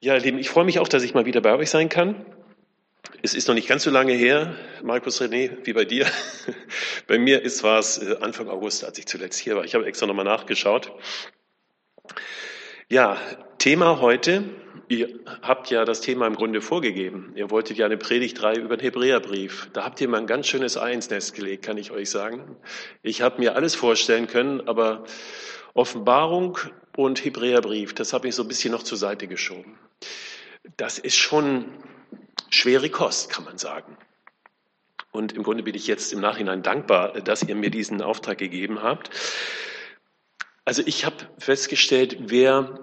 Ja, ihr Lieben, ich freue mich auch, dass ich mal wieder bei euch sein kann. Es ist noch nicht ganz so lange her, Markus René, wie bei dir. Bei mir war es äh, Anfang August, als ich zuletzt hier war. Ich habe extra nochmal nachgeschaut. Ja, Thema heute. Ihr habt ja das Thema im Grunde vorgegeben. Ihr wolltet ja eine Predigtreihe über den Hebräerbrief. Da habt ihr mal ein ganz schönes Ei ins Nest gelegt, kann ich euch sagen. Ich habe mir alles vorstellen können, aber Offenbarung und Hebräerbrief, das habe ich so ein bisschen noch zur Seite geschoben. Das ist schon schwere Kost, kann man sagen. Und im Grunde bin ich jetzt im Nachhinein dankbar, dass ihr mir diesen Auftrag gegeben habt. Also ich habe festgestellt, wer,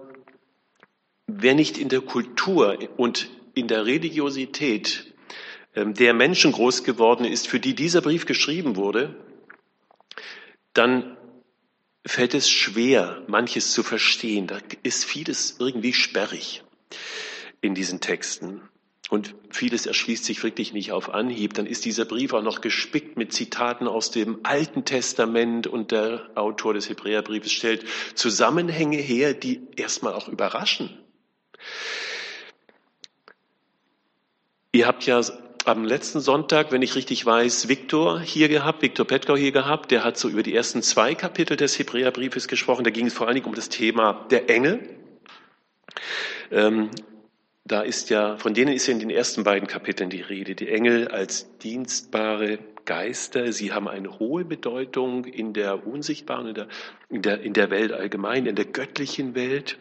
wer nicht in der Kultur und in der Religiosität ähm, der Menschen groß geworden ist, für die dieser Brief geschrieben wurde, dann fällt es schwer, manches zu verstehen. Da ist vieles irgendwie sperrig in diesen Texten. Und vieles erschließt sich wirklich nicht auf Anhieb. Dann ist dieser Brief auch noch gespickt mit Zitaten aus dem Alten Testament und der Autor des Hebräerbriefes stellt Zusammenhänge her, die erstmal auch überraschen. Ihr habt ja am letzten Sonntag, wenn ich richtig weiß, Viktor hier gehabt, Viktor Petkau hier gehabt. Der hat so über die ersten zwei Kapitel des Hebräerbriefes gesprochen. Da ging es vor allen Dingen um das Thema der Engel. Ähm, da ist ja, von denen ist ja in den ersten beiden Kapiteln die Rede. Die Engel als dienstbare Geister, sie haben eine hohe Bedeutung in der unsichtbaren, in der, in der Welt allgemein, in der göttlichen Welt.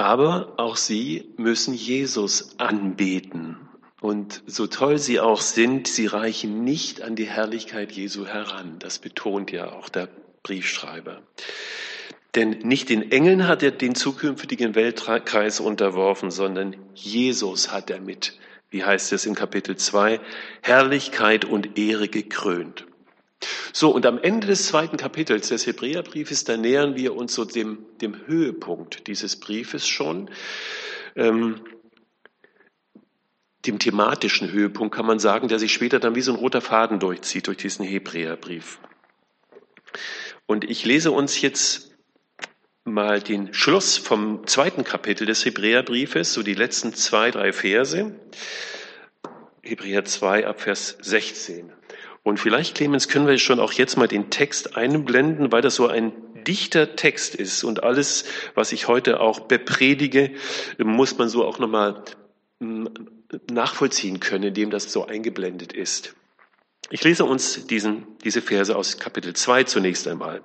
Aber auch sie müssen Jesus anbeten. Und so toll sie auch sind, sie reichen nicht an die Herrlichkeit Jesu heran. Das betont ja auch der Briefschreiber. Denn nicht den Engeln hat er den zukünftigen Weltkreis unterworfen, sondern Jesus hat er mit, wie heißt es in Kapitel 2, Herrlichkeit und Ehre gekrönt. So, und am Ende des zweiten Kapitels des Hebräerbriefes, da nähern wir uns so dem, dem Höhepunkt dieses Briefes schon, ähm, dem thematischen Höhepunkt kann man sagen, der sich später dann wie so ein roter Faden durchzieht durch diesen Hebräerbrief. Und ich lese uns jetzt mal den Schluss vom zweiten Kapitel des Hebräerbriefes, so die letzten zwei, drei Verse. Hebräer 2 ab Vers 16. Und vielleicht, Clemens, können wir schon auch jetzt mal den Text einblenden, weil das so ein dichter Text ist und alles, was ich heute auch bepredige, muss man so auch nochmal hm, nachvollziehen können, indem das so eingeblendet ist. Ich lese uns diesen, diese Verse aus Kapitel 2 zunächst einmal.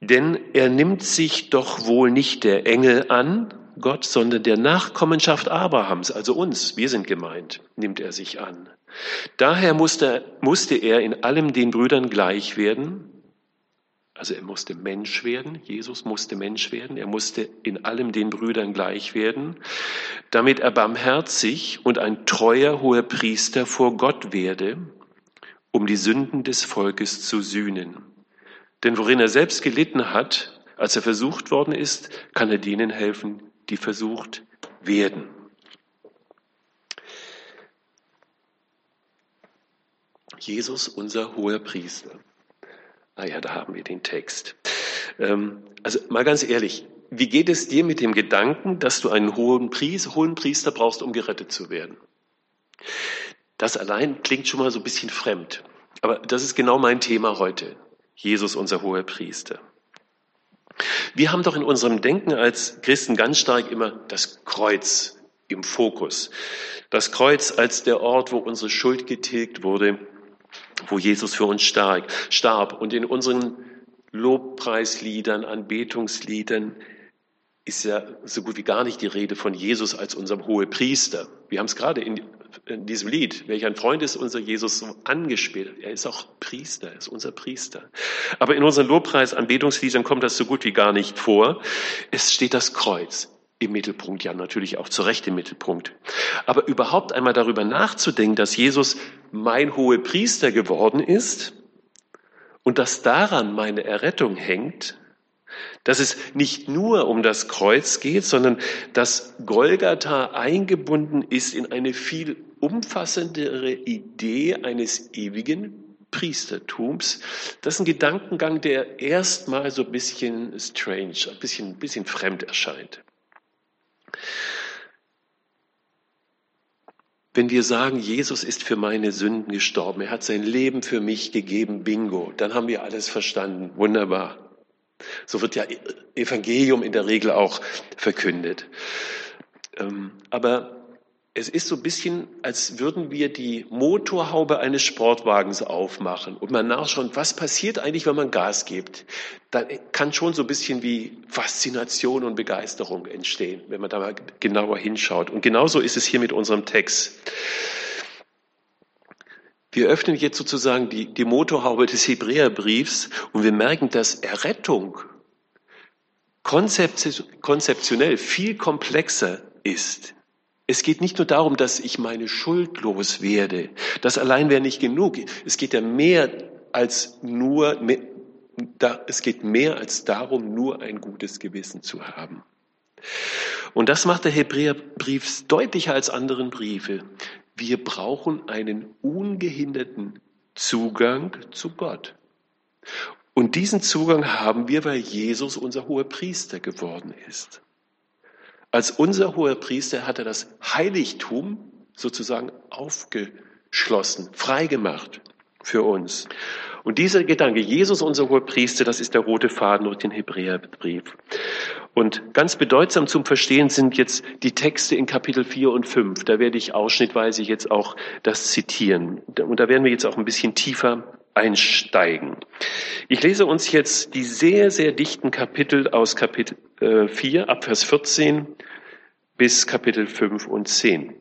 Denn er nimmt sich doch wohl nicht der Engel an, Gott, sondern der Nachkommenschaft Abrahams, also uns, wir sind gemeint, nimmt er sich an. Daher musste, musste er in allem den Brüdern gleich werden. Also er musste Mensch werden, Jesus musste Mensch werden, er musste in allem den Brüdern gleich werden, damit er barmherzig und ein treuer hoher Priester vor Gott werde, um die Sünden des Volkes zu sühnen. Denn worin er selbst gelitten hat, als er versucht worden ist, kann er denen helfen, die versucht werden. Jesus, unser hoher Priester. Ah ja, da haben wir den Text. Ähm, also mal ganz ehrlich, wie geht es dir mit dem Gedanken, dass du einen hohen Priester, hohen Priester brauchst, um gerettet zu werden? Das allein klingt schon mal so ein bisschen fremd. Aber das ist genau mein Thema heute. Jesus, unser hoher Priester. Wir haben doch in unserem Denken als Christen ganz stark immer das Kreuz im Fokus. Das Kreuz als der Ort, wo unsere Schuld getilgt wurde, wo Jesus für uns starb. Und in unseren Lobpreisliedern, Anbetungsliedern ist ja so gut wie gar nicht die Rede von Jesus als unserem hohen Priester. Wir haben es gerade in, in, diesem Lied, welch ein Freund ist unser Jesus, so angespielt. Er ist auch Priester, er ist unser Priester. Aber in unseren Lobpreis, Anbetungsliedern kommt das so gut wie gar nicht vor. Es steht das Kreuz im Mittelpunkt, ja natürlich auch zu Recht im Mittelpunkt. Aber überhaupt einmal darüber nachzudenken, dass Jesus mein hoher Priester geworden ist und dass daran meine Errettung hängt, dass es nicht nur um das Kreuz geht, sondern dass Golgatha eingebunden ist in eine viel umfassendere Idee eines ewigen Priestertums. Das ist ein Gedankengang, der erstmal so ein bisschen strange, ein bisschen, ein bisschen fremd erscheint. Wenn wir sagen, Jesus ist für meine Sünden gestorben, er hat sein Leben für mich gegeben, bingo, dann haben wir alles verstanden. Wunderbar. So wird ja Evangelium in der Regel auch verkündet. Ähm, aber es ist so ein bisschen, als würden wir die Motorhaube eines Sportwagens aufmachen und man nachschauen, was passiert eigentlich, wenn man Gas gibt. Da kann schon so ein bisschen wie Faszination und Begeisterung entstehen, wenn man da mal genauer hinschaut. Und genauso ist es hier mit unserem Text. Wir öffnen jetzt sozusagen die, die Motorhaube des Hebräerbriefs und wir merken, dass Errettung konzeptionell viel komplexer ist. Es geht nicht nur darum, dass ich meine Schuld loswerde. Das allein wäre nicht genug. Es geht ja mehr als nur, es geht mehr als darum, nur ein gutes Gewissen zu haben. Und das macht der Hebräerbrief deutlicher als anderen Briefe. Wir brauchen einen ungehinderten Zugang zu Gott. Und diesen Zugang haben wir, weil Jesus unser hoher Priester geworden ist. Als unser hoher Priester hat er das Heiligtum sozusagen aufgeschlossen, freigemacht für uns. Und dieser Gedanke, Jesus unser hoher Priester, das ist der rote Faden durch den Hebräerbrief. Und ganz bedeutsam zum Verstehen sind jetzt die Texte in Kapitel 4 und 5. Da werde ich ausschnittweise jetzt auch das zitieren. Und da werden wir jetzt auch ein bisschen tiefer einsteigen. Ich lese uns jetzt die sehr, sehr dichten Kapitel aus Kapitel 4 äh, ab Vers 14 bis Kapitel 5 und 10.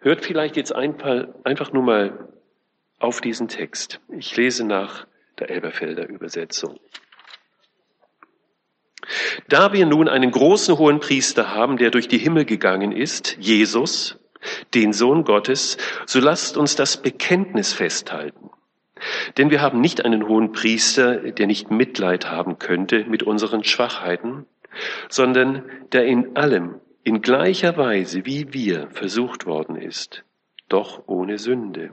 Hört vielleicht jetzt einfach nur mal auf diesen Text. Ich lese nach der Elberfelder Übersetzung. Da wir nun einen großen hohen Priester haben, der durch die Himmel gegangen ist, Jesus, den Sohn Gottes, so lasst uns das Bekenntnis festhalten. Denn wir haben nicht einen hohen Priester, der nicht Mitleid haben könnte mit unseren Schwachheiten, sondern der in allem, in gleicher Weise wie wir versucht worden ist, doch ohne Sünde.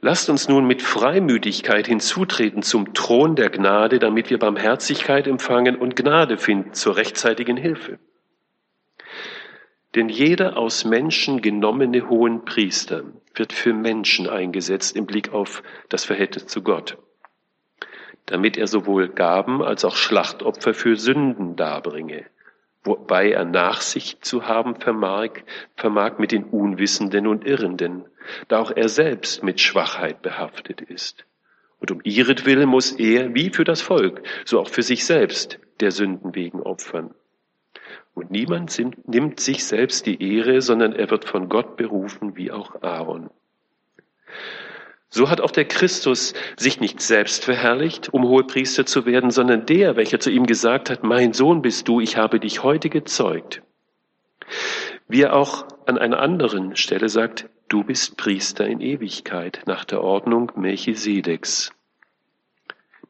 Lasst uns nun mit Freimütigkeit hinzutreten zum Thron der Gnade, damit wir Barmherzigkeit empfangen und Gnade finden zur rechtzeitigen Hilfe. Denn jeder aus Menschen genommene hohen Priester wird für Menschen eingesetzt im Blick auf das Verhältnis zu Gott, damit er sowohl Gaben als auch Schlachtopfer für Sünden darbringe, wobei er Nachsicht zu haben vermag, vermag mit den Unwissenden und Irrenden, da auch er selbst mit Schwachheit behaftet ist. Und um ihretwillen muss er, wie für das Volk, so auch für sich selbst, der Sünden wegen opfern. Und niemand nimmt sich selbst die Ehre, sondern er wird von Gott berufen, wie auch Aaron. So hat auch der Christus sich nicht selbst verherrlicht, um Hohepriester zu werden, sondern der, welcher zu ihm gesagt hat, mein Sohn bist du, ich habe dich heute gezeugt. Wie er auch an einer anderen Stelle sagt, du bist Priester in Ewigkeit nach der Ordnung Melchisedeks.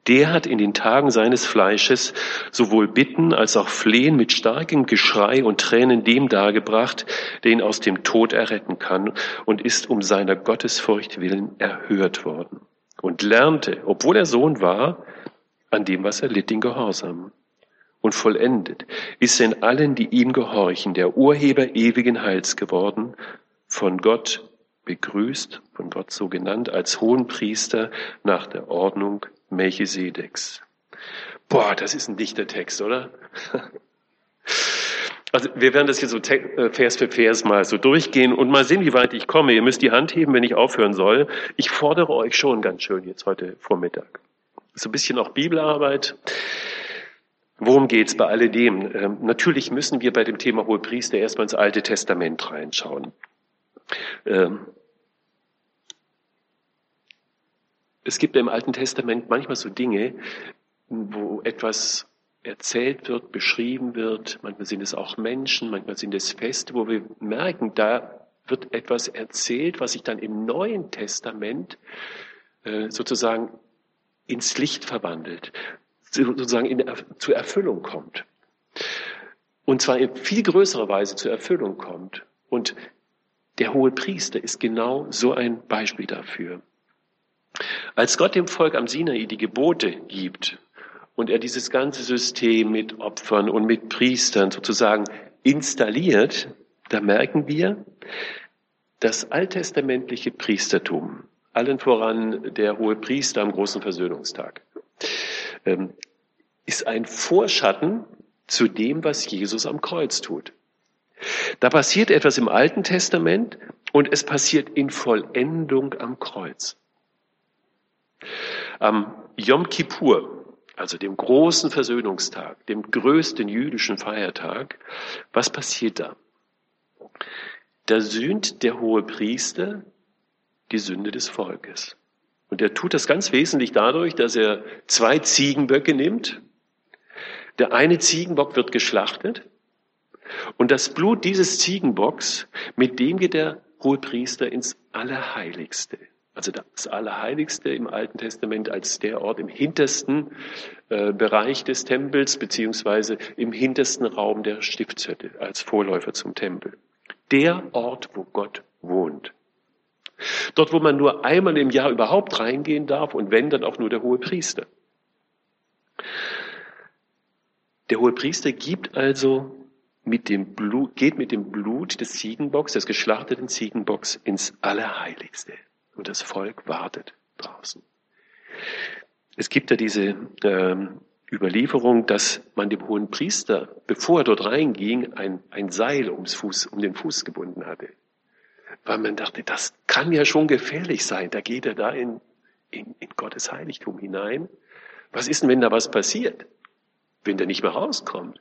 Der hat in den Tagen seines Fleisches sowohl Bitten als auch Flehen mit starkem Geschrei und Tränen dem dargebracht, der ihn aus dem Tod erretten kann und ist um seiner Gottesfurcht willen erhört worden und lernte, obwohl er Sohn war, an dem, was er litt, in Gehorsam. Und vollendet ist in allen, die ihm gehorchen, der Urheber ewigen Heils geworden, von Gott begrüßt, von Gott so genannt, als Hohenpriester nach der Ordnung Melchisedeks. Boah, das ist ein dichter Text, oder? Also wir werden das hier so äh, Vers für Vers mal so durchgehen und mal sehen, wie weit ich komme. Ihr müsst die Hand heben, wenn ich aufhören soll. Ich fordere euch schon ganz schön jetzt heute Vormittag. So ein bisschen auch Bibelarbeit. Worum geht's bei alledem? Ähm, natürlich müssen wir bei dem Thema Hohepriester erstmal ins Alte Testament reinschauen. Ähm, es gibt im Alten Testament manchmal so Dinge, wo etwas erzählt wird, beschrieben wird. Manchmal sind es auch Menschen, manchmal sind es Feste, wo wir merken, da wird etwas erzählt, was sich dann im Neuen Testament äh, sozusagen ins Licht verwandelt, sozusagen in, zur Erfüllung kommt. Und zwar in viel größerer Weise zur Erfüllung kommt. Und der hohe Priester ist genau so ein Beispiel dafür. Als Gott dem Volk am Sinai die Gebote gibt und er dieses ganze System mit Opfern und mit Priestern sozusagen installiert, da merken wir, das alttestamentliche Priestertum, allen voran der hohe Priester am großen Versöhnungstag, ähm, ist ein Vorschatten zu dem, was Jesus am Kreuz tut. Da passiert etwas im Alten Testament und es passiert in Vollendung am Kreuz. Am Yom Kippur, also dem großen Versöhnungstag, dem größten jüdischen Feiertag, was passiert da? Da sühnt der hohe Priester die Sünde des Volkes. Und er tut das ganz wesentlich dadurch, dass er zwei Ziegenböcke nimmt. Der eine Ziegenbock wird geschlachtet und das Blut dieses Ziegenbocks, mit dem geht der hohe Priester ins Allerheiligste. Also das Allerheiligste im Alten Testament als der Ort im hintersten äh, Bereich des Tempels, beziehungsweise im hintersten Raum der Stiftshütte als Vorläufer zum Tempel. Der Ort, wo Gott wohnt. Dort, wo man nur einmal im Jahr überhaupt reingehen darf und wenn, dann auch nur der hohe Priester. Der hohe Priester gibt also mit dem Blut, geht mit dem Blut des Ziegenbocks, des geschlachteten Ziegenbocks ins Allerheiligste. Und das Volk wartet draußen. Es gibt ja diese ähm, Überlieferung, dass man dem hohen Priester, bevor er dort reinging, ein, ein Seil ums Fuß, um den Fuß gebunden hatte. Weil man dachte, das kann ja schon gefährlich sein. Da geht er da in, in, in Gottes Heiligtum hinein. Was ist denn, wenn da was passiert? Wenn der nicht mehr rauskommt?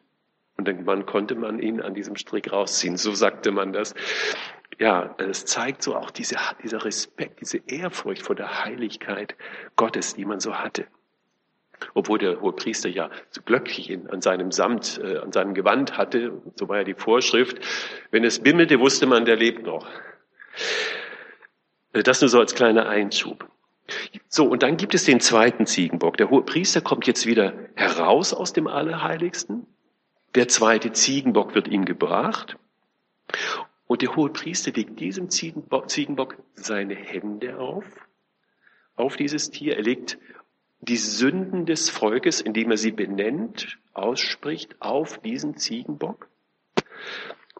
Und irgendwann konnte man ihn an diesem Strick rausziehen. So sagte man das ja, es zeigt so auch diese, dieser Respekt, diese Ehrfurcht vor der Heiligkeit Gottes, die man so hatte. Obwohl der hohe Priester ja so Glöckchen an seinem Samt, äh, an seinem Gewand hatte, so war ja die Vorschrift. Wenn es bimmelte, wusste man, der lebt noch. Äh, das nur so als kleiner Einschub. So, und dann gibt es den zweiten Ziegenbock. Der hohe Priester kommt jetzt wieder heraus aus dem Allerheiligsten. Der zweite Ziegenbock wird ihm gebracht. Und der hohe Priester legt diesem Ziegenbock seine Hände auf, auf dieses Tier. Er legt die Sünden des Volkes, indem er sie benennt, ausspricht, auf diesen Ziegenbock.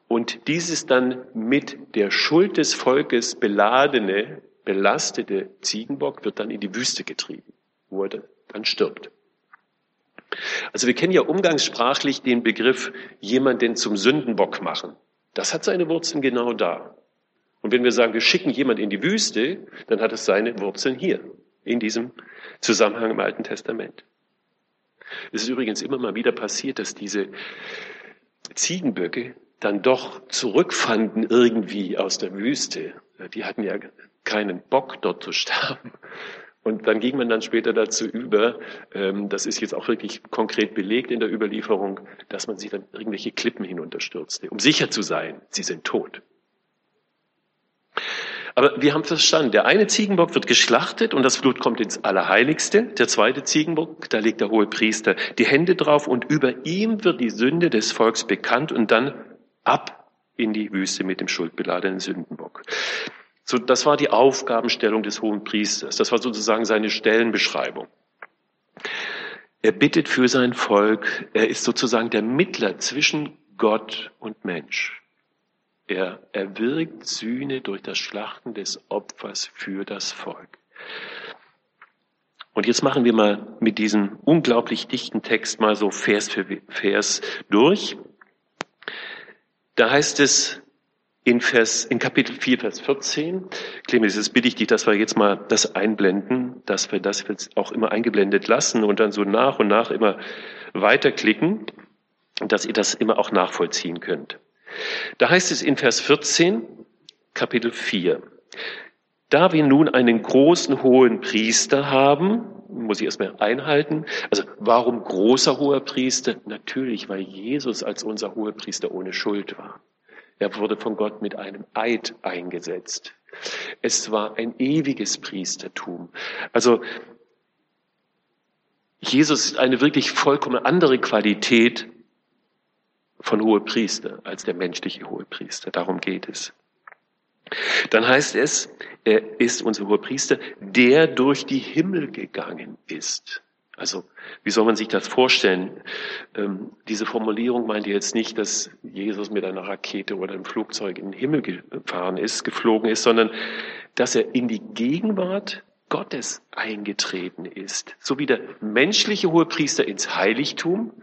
Und dieses dann mit der Schuld des Volkes beladene, belastete Ziegenbock wird dann in die Wüste getrieben, wo er dann stirbt. Also wir kennen ja umgangssprachlich den Begriff jemanden zum Sündenbock machen. Das hat seine Wurzeln genau da. Und wenn wir sagen, wir schicken jemand in die Wüste, dann hat es seine Wurzeln hier, in diesem Zusammenhang im Alten Testament. Es ist übrigens immer mal wieder passiert, dass diese Ziegenböcke dann doch zurückfanden irgendwie aus der Wüste. Die hatten ja keinen Bock, dort zu sterben, und dann ging man dann später dazu über, ähm, das ist jetzt auch wirklich konkret belegt in der Überlieferung, dass man sie dann irgendwelche Klippen hinunterstürzte, um sicher zu sein, sie sind tot. Aber wir haben verstanden, der eine Ziegenbock wird geschlachtet und das Blut kommt ins Allerheiligste. Der zweite Ziegenbock, da legt der hohe Priester die Hände drauf und über ihm wird die Sünde des Volks bekannt und dann ab in die Wüste mit dem schuldbeladenen Sündenbock. So, das war die Aufgabenstellung des hohen Priesters. Das war sozusagen seine Stellenbeschreibung. Er bittet für sein Volk. Er ist sozusagen der Mittler zwischen Gott und Mensch. Er erwirkt Sühne durch das Schlachten des Opfers für das Volk. Und jetzt machen wir mal mit diesem unglaublich dichten Text mal so Vers für Vers durch. Da heißt es, in, Vers, in Kapitel 4, Vers 14. Clemens, jetzt bitte ich dich, dass wir jetzt mal das einblenden, dass wir das jetzt auch immer eingeblendet lassen und dann so nach und nach immer weiterklicken, dass ihr das immer auch nachvollziehen könnt. Da heißt es in Vers 14, Kapitel 4. Da wir nun einen großen hohen Priester haben, muss ich erstmal einhalten. Also warum großer hoher Priester? Natürlich, weil Jesus als unser hoher Priester ohne Schuld war. Er wurde von Gott mit einem Eid eingesetzt. Es war ein ewiges Priestertum. Also Jesus ist eine wirklich vollkommen andere Qualität von Hohepriester als der menschliche Hohepriester. Darum geht es. Dann heißt es, er ist unser Hohepriester, der durch die Himmel gegangen ist. Also, wie soll man sich das vorstellen? Ähm, diese Formulierung meint jetzt nicht, dass Jesus mit einer Rakete oder einem Flugzeug in den Himmel gefahren ist, geflogen ist, sondern dass er in die Gegenwart Gottes eingetreten ist. So wie der menschliche Hohepriester ins Heiligtum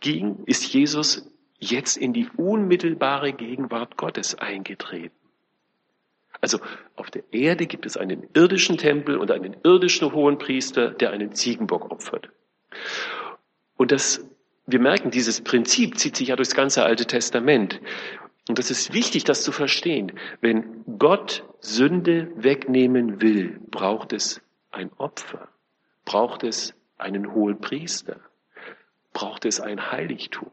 ging, ist Jesus jetzt in die unmittelbare Gegenwart Gottes eingetreten. Also auf der Erde gibt es einen irdischen Tempel und einen irdischen Hohenpriester, der einen Ziegenbock opfert. Und das, wir merken, dieses Prinzip zieht sich ja durchs ganze Alte Testament. Und das ist wichtig, das zu verstehen. Wenn Gott Sünde wegnehmen will, braucht es ein Opfer, braucht es einen hohen Priester, braucht es ein Heiligtum.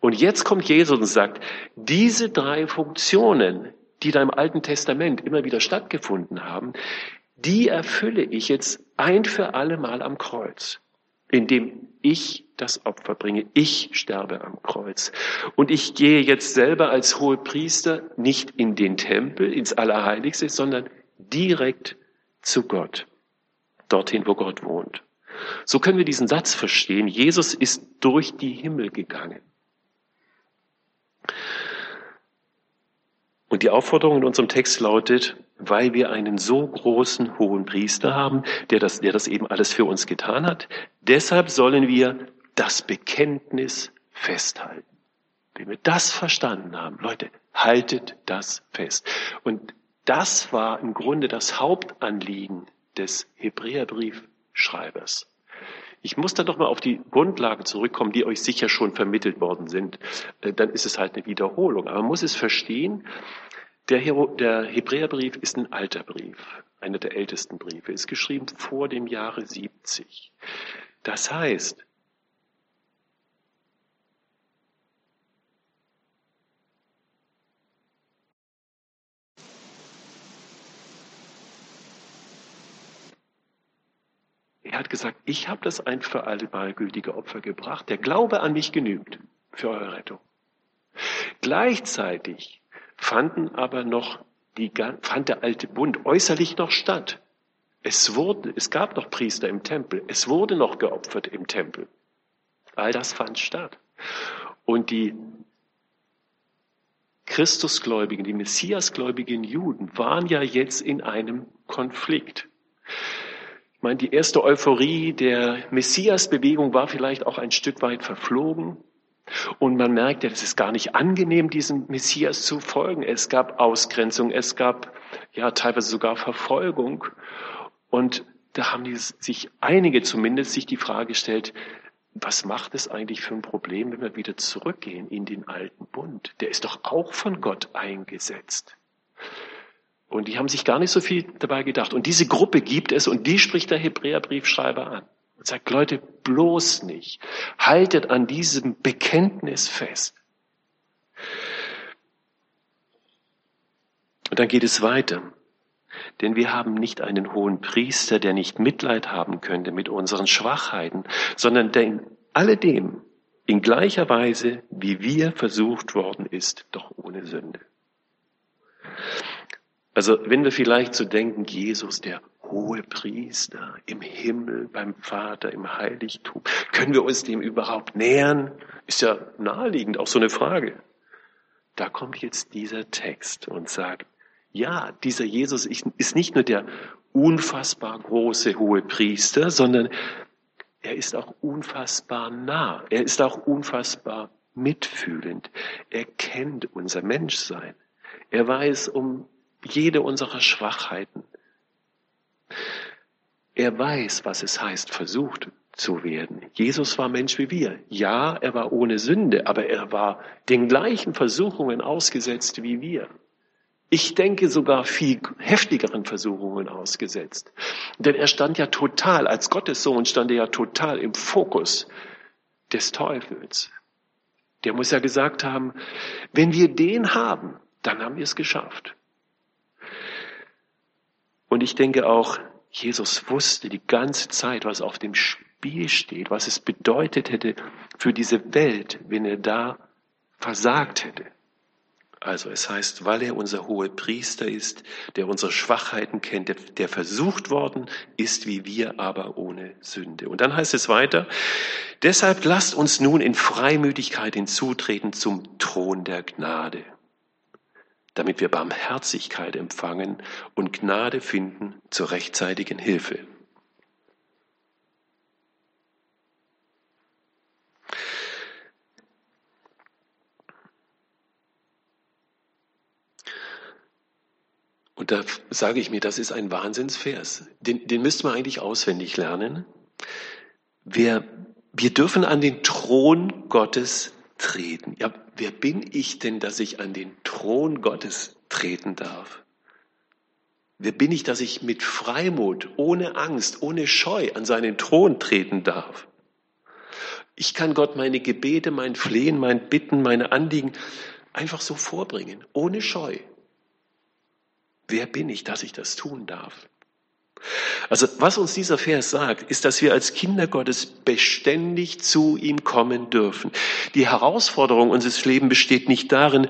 Und jetzt kommt Jesus und sagt, diese drei Funktionen, die da im Alten Testament immer wieder stattgefunden haben, die erfülle ich jetzt ein für alle Mal am Kreuz, indem ich das Opfer bringe. Ich sterbe am Kreuz. Und ich gehe jetzt selber als hohe Priester nicht in den Tempel, ins Allerheiligste, sondern direkt zu Gott. Dorthin, wo Gott wohnt. So können wir diesen Satz verstehen. Jesus ist durch die Himmel gegangen. Und die Aufforderung in unserem Text lautet, weil wir einen so großen hohen Priester haben, der das, der das eben alles für uns getan hat, deshalb sollen wir das Bekenntnis festhalten. Wenn wir das verstanden haben, Leute, haltet das fest. Und das war im Grunde das Hauptanliegen des Hebräerbriefschreibers. Ich muss dann doch mal auf die Grundlagen zurückkommen, die euch sicher schon vermittelt worden sind. Äh, dann ist es halt eine Wiederholung. Aber man muss es verstehen, der, der Hebräerbrief ist ein alter Brief, einer der ältesten Briefe, ist geschrieben vor dem Jahre 70. Das heißt, Er hat gesagt, ich habe das ein für alle Mal gültige Opfer gebracht. Der Glaube an mich genügt für eure Rettung. Gleichzeitig fanden aber noch die, fand der alte Bund äußerlich noch statt. Es wurde, es gab noch Priester im Tempel. Es wurde noch geopfert im Tempel. All das fand statt. Und die Christusgläubigen, die Messiasgläubigen Juden waren ja jetzt in einem Konflikt meine, die erste Euphorie der Messias-Bewegung war vielleicht auch ein Stück weit verflogen. Und man merkte, es ist gar nicht angenehm, diesem Messias zu folgen. Es gab Ausgrenzung, es gab ja teilweise sogar Verfolgung. Und da haben die sich einige zumindest sich die Frage gestellt, was macht es eigentlich für ein Problem, wenn wir wieder zurückgehen in den alten Bund? Der ist doch auch von Gott eingesetzt. Und die haben sich gar nicht so viel dabei gedacht. Und diese Gruppe gibt es und die spricht der Hebräerbriefschreiber an und sagt, Leute, bloß nicht. Haltet an diesem Bekenntnis fest. Und dann geht es weiter. Denn wir haben nicht einen hohen Priester, der nicht Mitleid haben könnte mit unseren Schwachheiten, sondern der in alledem in gleicher Weise, wie wir versucht worden ist, doch ohne Sünde. Also wenn wir vielleicht so denken, Jesus, der hohe Priester im Himmel, beim Vater, im Heiligtum, können wir uns dem überhaupt nähern? Ist ja naheliegend, auch so eine Frage. Da kommt jetzt dieser Text und sagt, ja, dieser Jesus ist nicht nur der unfassbar große hohe Priester, sondern er ist auch unfassbar nah. Er ist auch unfassbar mitfühlend. Er kennt unser Menschsein. Er weiß um jede unserer Schwachheiten. Er weiß, was es heißt, versucht zu werden. Jesus war Mensch wie wir. Ja, er war ohne Sünde, aber er war den gleichen Versuchungen ausgesetzt wie wir. Ich denke sogar viel heftigeren Versuchungen ausgesetzt. Denn er stand ja total, als Gottes Sohn stand er ja total im Fokus des Teufels. Der muss ja gesagt haben, wenn wir den haben, dann haben wir es geschafft. Und ich denke auch, Jesus wusste die ganze Zeit, was auf dem Spiel steht, was es bedeutet hätte für diese Welt, wenn er da versagt hätte. Also es heißt, weil er unser hoher Priester ist, der unsere Schwachheiten kennt, der, der, versucht worden ist wie wir, aber ohne Sünde. Und dann heißt es weiter, deshalb lasst uns nun in Freimütigkeit hinzutreten zum Thron der Gnade, damit wir Barmherzigkeit empfangen und Gnade finden zur rechtzeitigen Hilfe. Und da sage ich mir, das ist ein Wahnsinnsvers. Den, den müsste man eigentlich auswendig lernen. Wir, wir dürfen an den Thron Gottes treten. Ja, wer bin ich denn, dass ich an den Thron Gottes treten darf? Wer bin ich, dass ich mit Freimut, ohne Angst, ohne Scheu an seinen Thron treten darf? Ich kann Gott meine Gebete, mein Flehen, mein Bitten, meine Anliegen einfach so vorbringen, ohne Scheu. Wer bin ich, dass ich das tun darf? Also was uns dieser Vers sagt, ist, dass wir als Kinder Gottes beständig zu ihm kommen dürfen. Die Herausforderung unseres Lebens besteht nicht darin,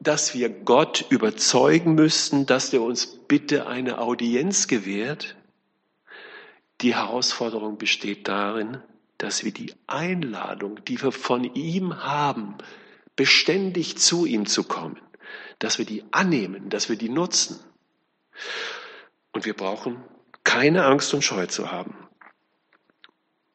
dass wir Gott überzeugen müssten, dass er uns bitte eine Audienz gewährt. Die Herausforderung besteht darin, dass wir die Einladung, die wir von ihm haben, beständig zu ihm zu kommen, dass wir die annehmen, dass wir die nutzen. Und wir brauchen keine Angst und Scheu zu haben.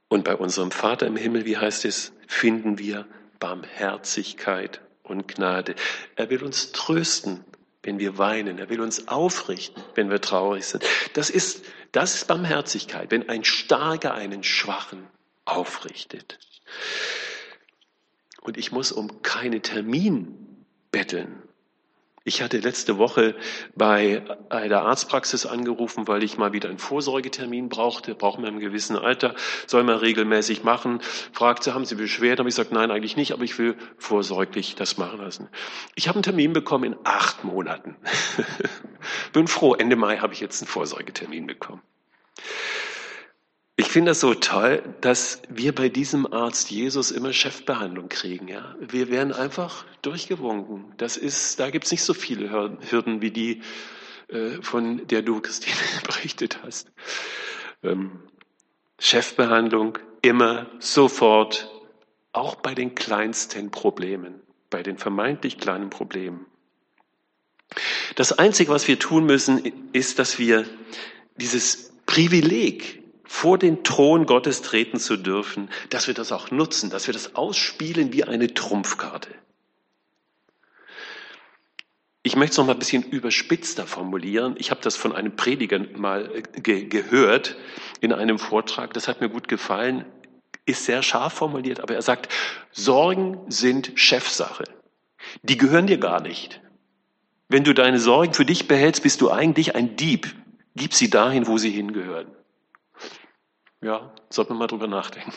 Und bei unserem Vater im Himmel, wie heißt es, finden wir Barmherzigkeit und Gnade. Er will uns trösten, wenn wir weinen. Er will uns aufrichten, wenn wir traurig sind. Das ist, das ist Barmherzigkeit, wenn ein Starker einen Schwachen aufrichtet. Und ich muss um keinen Termin betteln. Ich hatte letzte Woche bei einer Arztpraxis angerufen, weil ich mal wieder einen Vorsorgetermin brauchte. Braucht man im gewissen Alter, soll man regelmäßig machen. Fragte, haben Sie Beschwerden? Habe ich gesagt, nein, eigentlich nicht, aber ich will vorsorglich das machen lassen. Ich habe einen Termin bekommen in acht Monaten. Bin froh, Ende Mai habe ich jetzt einen Vorsorgetermin bekommen. Ich finde das so toll, dass wir bei diesem Arzt Jesus immer Chefbehandlung kriegen. Ja? Wir werden einfach durchgewunken. Das ist, da gibt es nicht so viele Hürden wie die, äh, von der du, Christine, berichtet hast. Ähm, Chefbehandlung immer, sofort, auch bei den kleinsten Problemen, bei den vermeintlich kleinen Problemen. Das Einzige, was wir tun müssen, ist, dass wir dieses Privileg, vor den Thron Gottes treten zu dürfen, dass wir das auch nutzen, dass wir das ausspielen wie eine Trumpfkarte. Ich möchte es noch mal ein bisschen überspitzter formulieren. Ich habe das von einem Prediger mal äh, ge gehört in einem Vortrag. Das hat mir gut gefallen. Ist sehr scharf formuliert, aber er sagt, Sorgen sind Chefsache. Die gehören dir gar nicht. Wenn du deine Sorgen für dich behältst, bist du eigentlich ein Dieb. Gib sie dahin, wo sie hingehören. Ja, sollte man mal drüber nachdenken.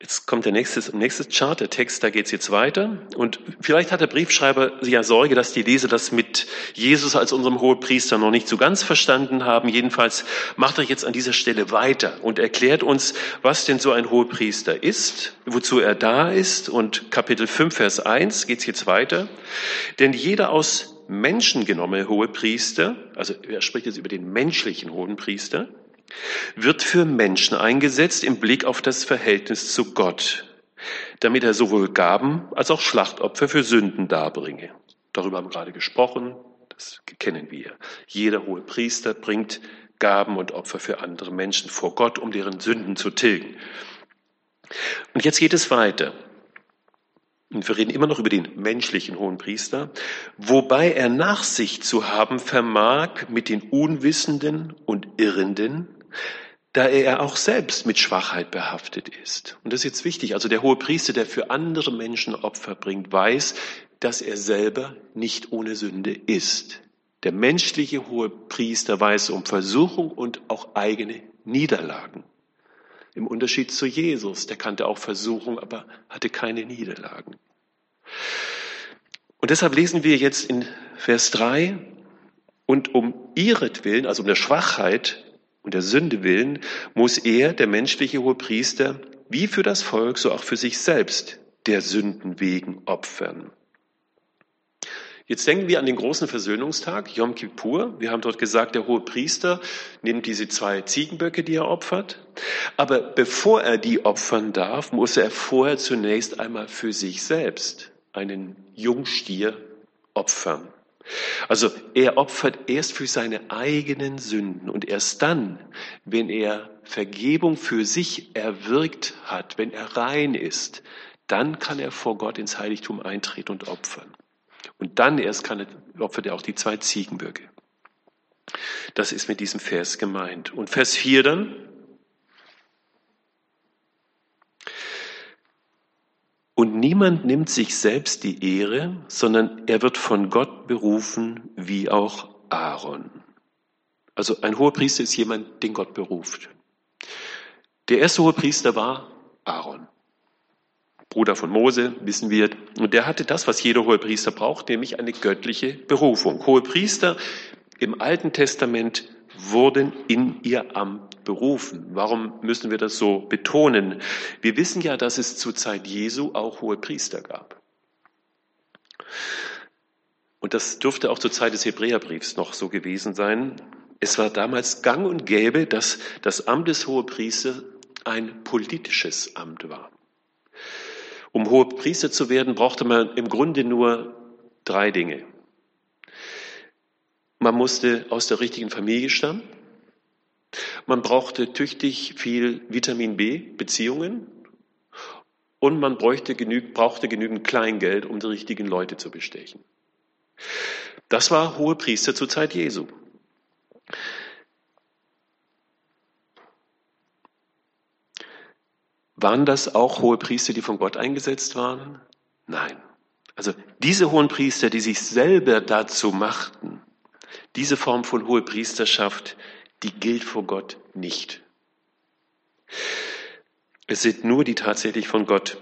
Jetzt kommt der nächste, nächste Chart, der Text, da geht's jetzt weiter. Und vielleicht hat der Briefschreiber ja Sorge, dass die Leser das mit Jesus als unserem Hohepriester noch nicht so ganz verstanden haben. Jedenfalls macht er jetzt an dieser Stelle weiter und erklärt uns, was denn so ein Hohepriester ist, wozu er da ist. Und Kapitel 5, Vers 1 geht's jetzt weiter. Denn jeder aus Menschen genommene Hohepriester, also er spricht jetzt über den menschlichen Hohenpriester, wird für Menschen eingesetzt im Blick auf das Verhältnis zu Gott, damit er sowohl Gaben als auch Schlachtopfer für Sünden darbringe. Darüber haben wir gerade gesprochen, das kennen wir. Jeder hohe Priester bringt Gaben und Opfer für andere Menschen vor Gott, um deren Sünden zu tilgen. Und jetzt geht es weiter. Und wir reden immer noch über den menschlichen hohen Priester, wobei er Nachsicht zu haben vermag mit den Unwissenden und Irrenden, da er auch selbst mit Schwachheit behaftet ist. Und das ist jetzt wichtig. Also der hohe Priester, der für andere Menschen Opfer bringt, weiß, dass er selber nicht ohne Sünde ist. Der menschliche hohe Priester weiß um Versuchung und auch eigene Niederlagen. Im Unterschied zu Jesus, der kannte auch Versuchung, aber hatte keine Niederlagen. Und deshalb lesen wir jetzt in Vers 3, und um ihretwillen, also um der Schwachheit und der Sünde willen muss er, der menschliche hohe Priester, wie für das Volk, so auch für sich selbst der Sünden wegen opfern. Jetzt denken wir an den großen Versöhnungstag, Yom Kippur. Wir haben dort gesagt, der hohe Priester nimmt diese zwei Ziegenböcke, die er opfert. Aber bevor er die opfern darf, muss er vorher zunächst einmal für sich selbst einen Jungstier opfern. Also er opfert erst für seine eigenen Sünden und erst dann, wenn er Vergebung für sich erwirkt hat, wenn er rein ist, dann kann er vor Gott ins Heiligtum eintreten und opfern. Und dann erst kann er, opfert er auch die zwei Ziegenböcke. Das ist mit diesem Vers gemeint. Und Vers 4 dann. Und niemand nimmt sich selbst die Ehre, sondern er wird von Gott berufen, wie auch Aaron. Also ein hoher Priester ist jemand, den Gott beruft. Der erste hohe Priester war Aaron. Bruder von Mose, wissen wir. Und der hatte das, was jeder hohe Priester braucht, nämlich eine göttliche Berufung. Hohe Priester im Alten Testament wurden in ihr Amt berufen. Warum müssen wir das so betonen? Wir wissen ja, dass es zur Zeit Jesu auch hohe Priester gab. Und das dürfte auch zur Zeit des Hebräerbriefs noch so gewesen sein. Es war damals gang und gäbe, dass das Amt des Hohepriesters ein politisches Amt war. Um hohe Priester zu werden, brauchte man im Grunde nur drei Dinge. Man musste aus der richtigen Familie stammen. Man brauchte tüchtig viel Vitamin B, Beziehungen. Und man genüg, brauchte genügend Kleingeld, um die richtigen Leute zu bestechen. Das war hohe Priester zur Zeit Jesu. Waren das auch hohe Priester, die von Gott eingesetzt waren? Nein. Also diese hohen Priester, die sich selber dazu machten, diese Form von hohe Priesterschaft, die gilt vor Gott nicht. Es sind nur die tatsächlich von Gott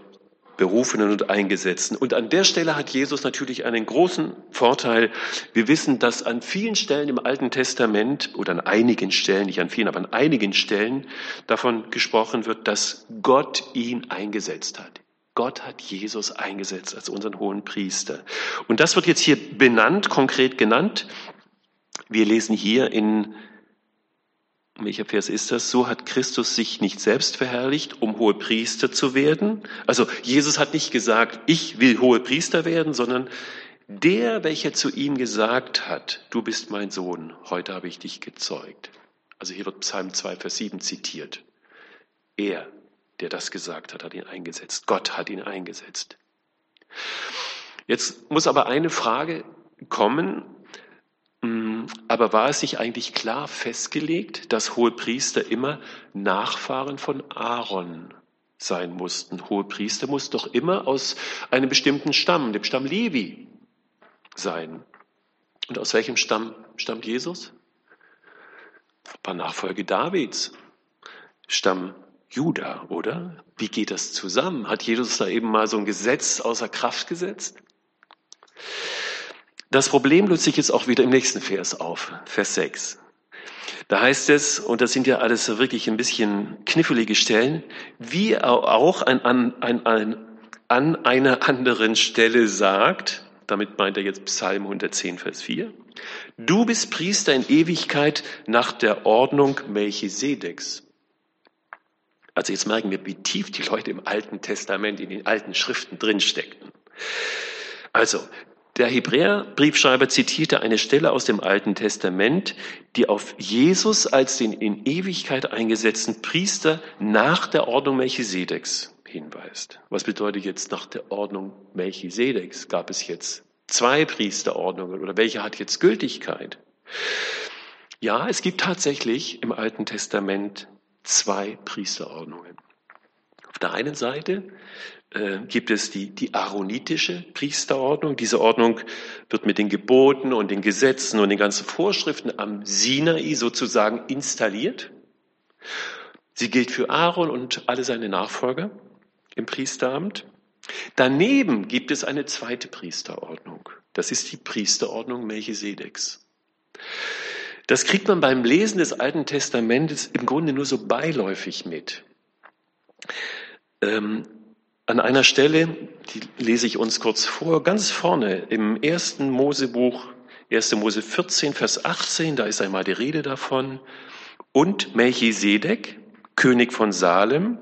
Berufenen und Eingesetzten. Und an der Stelle hat Jesus natürlich einen großen Vorteil. Wir wissen, dass an vielen Stellen im Alten Testament oder an einigen Stellen, nicht an vielen, aber an einigen Stellen davon gesprochen wird, dass Gott ihn eingesetzt hat. Gott hat Jesus eingesetzt als unseren hohen Priester. Und das wird jetzt hier benannt, konkret genannt. Wir lesen hier in welcher Vers ist das? So hat Christus sich nicht selbst verherrlicht, um hohe Priester zu werden. Also Jesus hat nicht gesagt, ich will hohe Priester werden, sondern der, welcher zu ihm gesagt hat, du bist mein Sohn, heute habe ich dich gezeugt. Also hier wird Psalm 2, Vers 7 zitiert. Er, der das gesagt hat, hat ihn eingesetzt. Gott hat ihn eingesetzt. Jetzt muss aber eine Frage kommen, Mm, aber war es nicht eigentlich klar festgelegt, dass hohe Priester immer Nachfahren von Aaron sein mussten? Hohe Priester mussten doch immer aus einem bestimmten Stamm, dem Stamm Levi, sein. Und aus welchem Stamm stammt Jesus? War Nachfolge Davids. Stamm Juda, oder? Wie geht das zusammen? Hat Jesus da eben mal so ein Gesetz außer Kraft gesetzt? Das Problem löst sich jetzt auch wieder im nächsten Vers auf, Vers 6. Da heißt es, und das sind ja alles wirklich ein bisschen knifflige Stellen, wie auch an, an, an, an einer anderen Stelle sagt, damit meint er jetzt Psalm 110, Vers 4, du bist Priester in Ewigkeit nach der Ordnung Melchisedeks. Also jetzt merken wir, wie tief die Leute im Alten Testament, in den alten Schriften drinsteckten. Also, der Hebräerbriefschreiber zitierte eine Stelle aus dem Alten Testament, die auf Jesus als den in Ewigkeit eingesetzten Priester nach der Ordnung Melchisedeks hinweist. Was bedeutet jetzt nach der Ordnung Melchisedeks? Gab es jetzt zwei Priesterordnungen oder welche hat jetzt Gültigkeit? Ja, es gibt tatsächlich im Alten Testament zwei Priesterordnungen. Auf der einen Seite äh, gibt es die, die aaronitische Priesterordnung. Diese Ordnung wird mit den Geboten und den Gesetzen und den ganzen Vorschriften am Sinai sozusagen installiert. Sie gilt für Aaron und alle seine Nachfolger im Priesteramt. Daneben gibt es eine zweite Priesterordnung. Das ist die Priesterordnung Melchisedeks. Das kriegt man beim Lesen des Alten Testamentes im Grunde nur so beiläufig mit. Ähm, an einer Stelle, die lese ich uns kurz vor, ganz vorne im ersten Mosebuch, 1. Mose 14, Vers 18, da ist einmal die Rede davon. Und Melchisedek, König von Salem,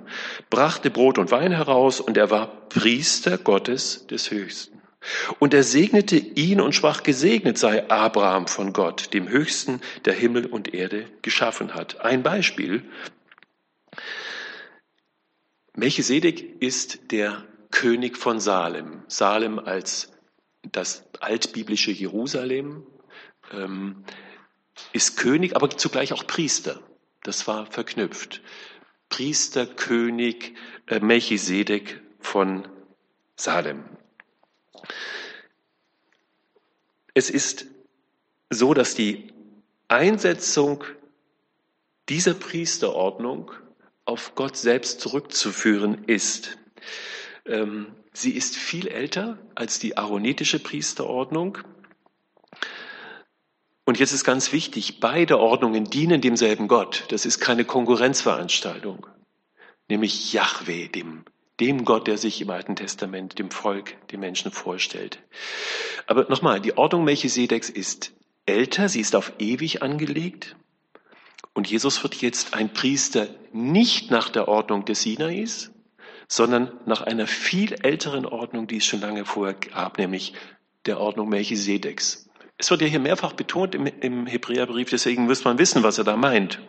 brachte Brot und Wein heraus und er war Priester Gottes des Höchsten. Und er segnete ihn und sprach, gesegnet sei Abraham von Gott, dem Höchsten, der Himmel und Erde geschaffen hat. Ein Beispiel. Melchisedek ist der König von Salem. Salem als das altbiblische Jerusalem ähm, ist König, aber zugleich auch Priester. Das war verknüpft. Priester, König äh, Melchisedek von Salem. Es ist so, dass die Einsetzung dieser Priesterordnung auf Gott selbst zurückzuführen ist. Ähm, sie ist viel älter als die aaronitische Priesterordnung. Und jetzt ist ganz wichtig, beide Ordnungen dienen demselben Gott. Das ist keine Konkurrenzveranstaltung, nämlich Yahweh, dem, dem Gott, der sich im Alten Testament dem Volk, dem Menschen vorstellt. Aber nochmal, die Ordnung Melchisedeks ist älter, sie ist auf ewig angelegt. Und Jesus wird jetzt ein Priester nicht nach der Ordnung des Sinais, sondern nach einer viel älteren Ordnung, die es schon lange vorher gab, nämlich der Ordnung Melchisedeks. Es wird ja hier mehrfach betont im, im Hebräerbrief, deswegen muss man wissen, was er da meint.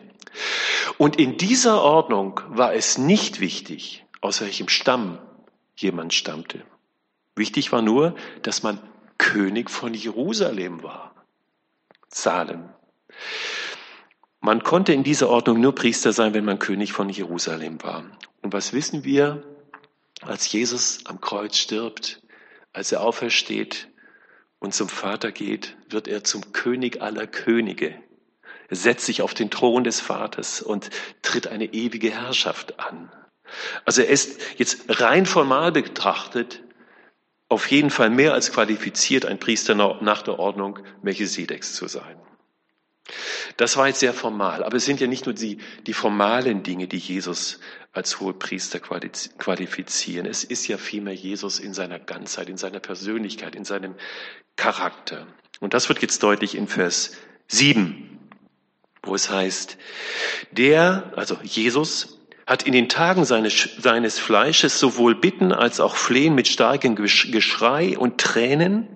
Und in dieser Ordnung war es nicht wichtig, aus welchem Stamm jemand stammte. Wichtig war nur, dass man König von Jerusalem war. Salem. Man konnte in dieser Ordnung nur Priester sein, wenn man König von Jerusalem war. Und was wissen wir, als Jesus am Kreuz stirbt, als er aufersteht, und zum Vater geht, wird er zum König aller Könige. Er setzt sich auf den Thron des Vaters und tritt eine ewige Herrschaft an. Also er ist jetzt rein formal betrachtet auf jeden Fall mehr als qualifiziert, ein Priester nach der Ordnung Melchisedeks zu sein. Das war jetzt sehr formal, aber es sind ja nicht nur die, die formalen Dinge, die Jesus als Hohepriester qualifizieren. Es ist ja vielmehr Jesus in seiner Ganzheit, in seiner Persönlichkeit, in seinem Charakter. Und das wird jetzt deutlich in Vers 7, wo es heißt, der, also Jesus, hat in den Tagen seines, seines Fleisches sowohl Bitten als auch Flehen mit starkem Geschrei und Tränen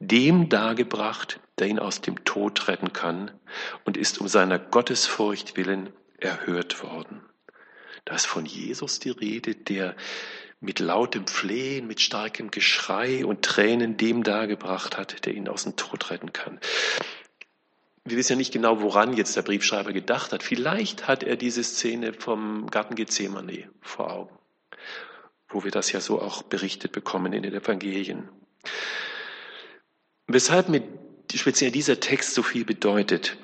dem dargebracht, der ihn aus dem Tod retten kann und ist um seiner Gottesfurcht willen erhört worden. Da ist von Jesus die Rede, der mit lautem Flehen, mit starkem Geschrei und Tränen dem dargebracht hat, der ihn aus dem Tod retten kann. Wir wissen ja nicht genau, woran jetzt der Briefschreiber gedacht hat. Vielleicht hat er diese Szene vom Garten Gethsemane vor Augen, wo wir das ja so auch berichtet bekommen in den Evangelien. Weshalb mir speziell dieser Text so viel bedeutet,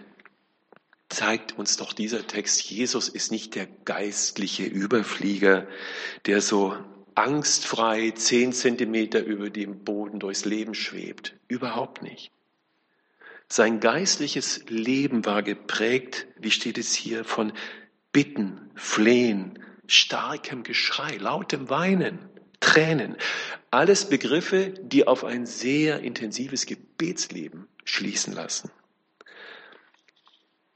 zeigt uns doch dieser Text, Jesus ist nicht der geistliche Überflieger, der so angstfrei zehn Zentimeter über dem Boden durchs Leben schwebt. Überhaupt nicht. Sein geistliches Leben war geprägt, wie steht es hier, von Bitten, Flehen, starkem Geschrei, lautem Weinen, Tränen. Alles Begriffe, die auf ein sehr intensives Gebetsleben schließen lassen.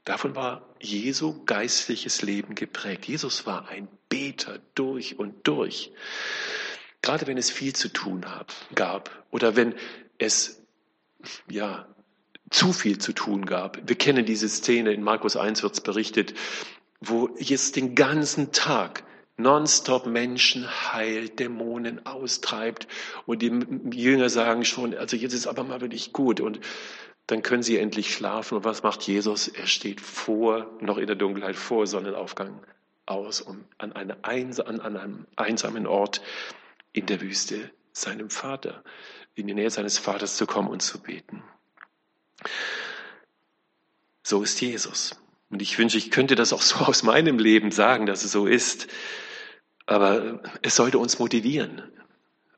Davon war Jesu geistliches Leben geprägt. Jesus war ein Beter durch und durch. Gerade wenn es viel zu tun gab oder wenn es ja zu viel zu tun gab. Wir kennen diese Szene, in Markus 1 wird es berichtet, wo Jesus den ganzen Tag nonstop Menschen heilt, Dämonen austreibt und die Jünger sagen schon, also jetzt ist aber mal wirklich gut und dann können sie endlich schlafen. Und was macht Jesus? Er steht vor, noch in der Dunkelheit, vor Sonnenaufgang aus, um an, eine, an einem einsamen Ort in der Wüste seinem Vater, in die Nähe seines Vaters zu kommen und zu beten. So ist Jesus. Und ich wünsche, ich könnte das auch so aus meinem Leben sagen, dass es so ist. Aber es sollte uns motivieren.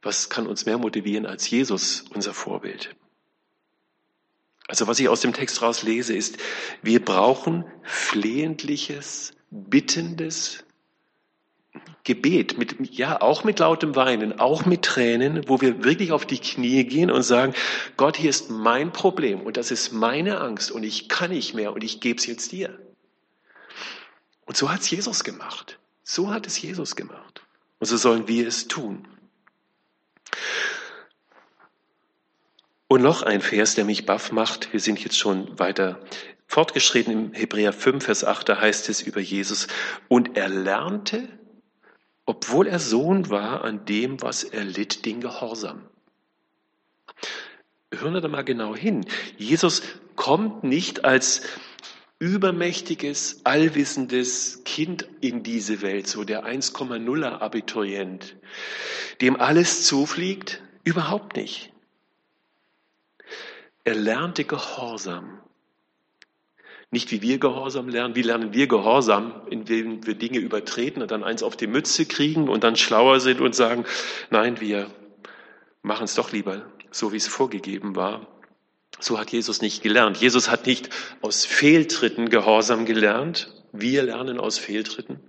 Was kann uns mehr motivieren als Jesus, unser Vorbild? Also was ich aus dem Text raus lese, ist, wir brauchen flehentliches, bittendes, Gebet, mit, ja, auch mit lautem Weinen, auch mit Tränen, wo wir wirklich auf die Knie gehen und sagen, Gott, hier ist mein Problem und das ist meine Angst und ich kann nicht mehr und ich gebe es jetzt dir. Und so hat es Jesus gemacht. So hat es Jesus gemacht. Und so sollen wir es tun. Und noch ein Vers, der mich baff macht. Wir sind jetzt schon weiter fortgeschritten im Hebräer 5, Vers 8, da heißt es über Jesus. Und er lernte, obwohl er Sohn war, an dem, was er litt, den Gehorsam. Hören wir da mal genau hin. Jesus kommt nicht als übermächtiges, allwissendes Kind in diese Welt, so der 1,0er Abiturient, dem alles zufliegt, überhaupt nicht. Er lernte Gehorsam. Nicht wie wir Gehorsam lernen. Wie lernen wir Gehorsam, indem wir Dinge übertreten und dann eins auf die Mütze kriegen und dann schlauer sind und sagen, nein, wir machen es doch lieber so, wie es vorgegeben war. So hat Jesus nicht gelernt. Jesus hat nicht aus Fehltritten Gehorsam gelernt. Wir lernen aus Fehltritten.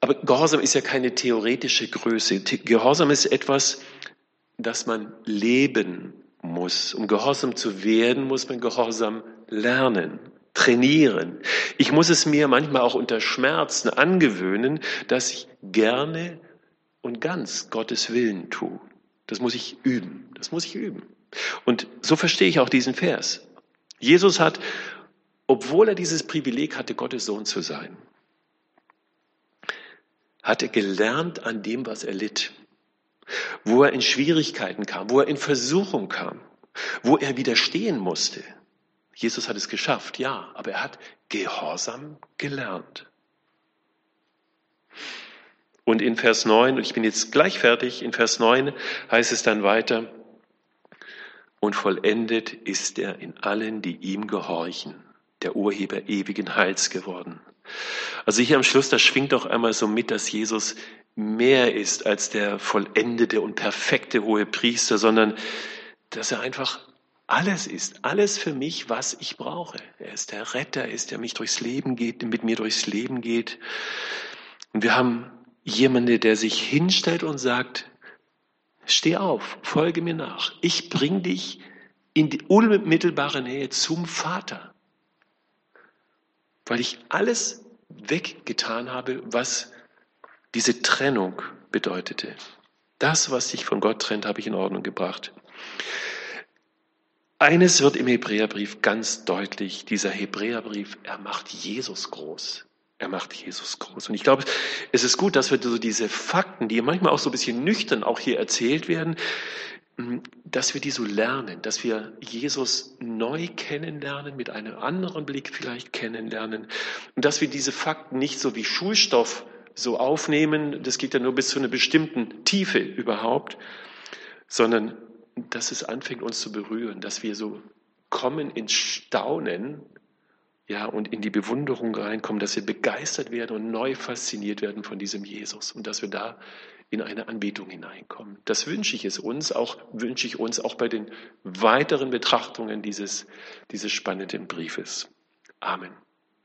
Aber Gehorsam ist ja keine theoretische Größe. Gehorsam ist etwas, das man leben muss. Um gehorsam zu werden, muss man Gehorsam lernen, trainieren. Ich muss es mir manchmal auch unter Schmerzen angewöhnen, dass ich gerne und ganz Gottes Willen tue. Das muss ich üben. Das muss ich üben. Und so verstehe ich auch diesen Vers. Jesus hat, obwohl er dieses Privileg hatte, Gottes Sohn zu sein, hat er gelernt an dem, was er litt wo er in Schwierigkeiten kam, wo er in Versuchung kam, wo er widerstehen musste. Jesus hat es geschafft, ja, aber er hat Gehorsam gelernt. Und in Vers 9, und ich bin jetzt gleich fertig, in Vers 9 heißt es dann weiter, und vollendet ist er in allen, die ihm gehorchen, der Urheber ewigen Heils geworden. Also hier am Schluss, da schwingt doch einmal so mit, dass Jesus mehr ist als der vollendete und perfekte hohe Priester, sondern dass er einfach alles ist, alles für mich, was ich brauche. Er ist der Retter, er ist der mich durchs Leben geht, mit mir durchs Leben geht. Und wir haben jemanden, der sich hinstellt und sagt, steh auf, folge mir nach. Ich bring dich in die unmittelbare Nähe zum Vater, weil ich alles weggetan habe, was diese Trennung bedeutete. Das, was sich von Gott trennt, habe ich in Ordnung gebracht. Eines wird im Hebräerbrief ganz deutlich. Dieser Hebräerbrief, er macht Jesus groß. Er macht Jesus groß. Und ich glaube, es ist gut, dass wir so diese Fakten, die manchmal auch so ein bisschen nüchtern auch hier erzählt werden, dass wir die so lernen, dass wir Jesus neu kennenlernen, mit einem anderen Blick vielleicht kennenlernen und dass wir diese Fakten nicht so wie Schulstoff so aufnehmen, das geht ja nur bis zu einer bestimmten Tiefe überhaupt, sondern dass es anfängt uns zu berühren, dass wir so kommen ins Staunen, ja, und in die Bewunderung reinkommen, dass wir begeistert werden und neu fasziniert werden von diesem Jesus und dass wir da in eine Anbetung hineinkommen. Das wünsche ich es uns, auch wünsche ich uns auch bei den weiteren Betrachtungen dieses, dieses spannenden Briefes. Amen.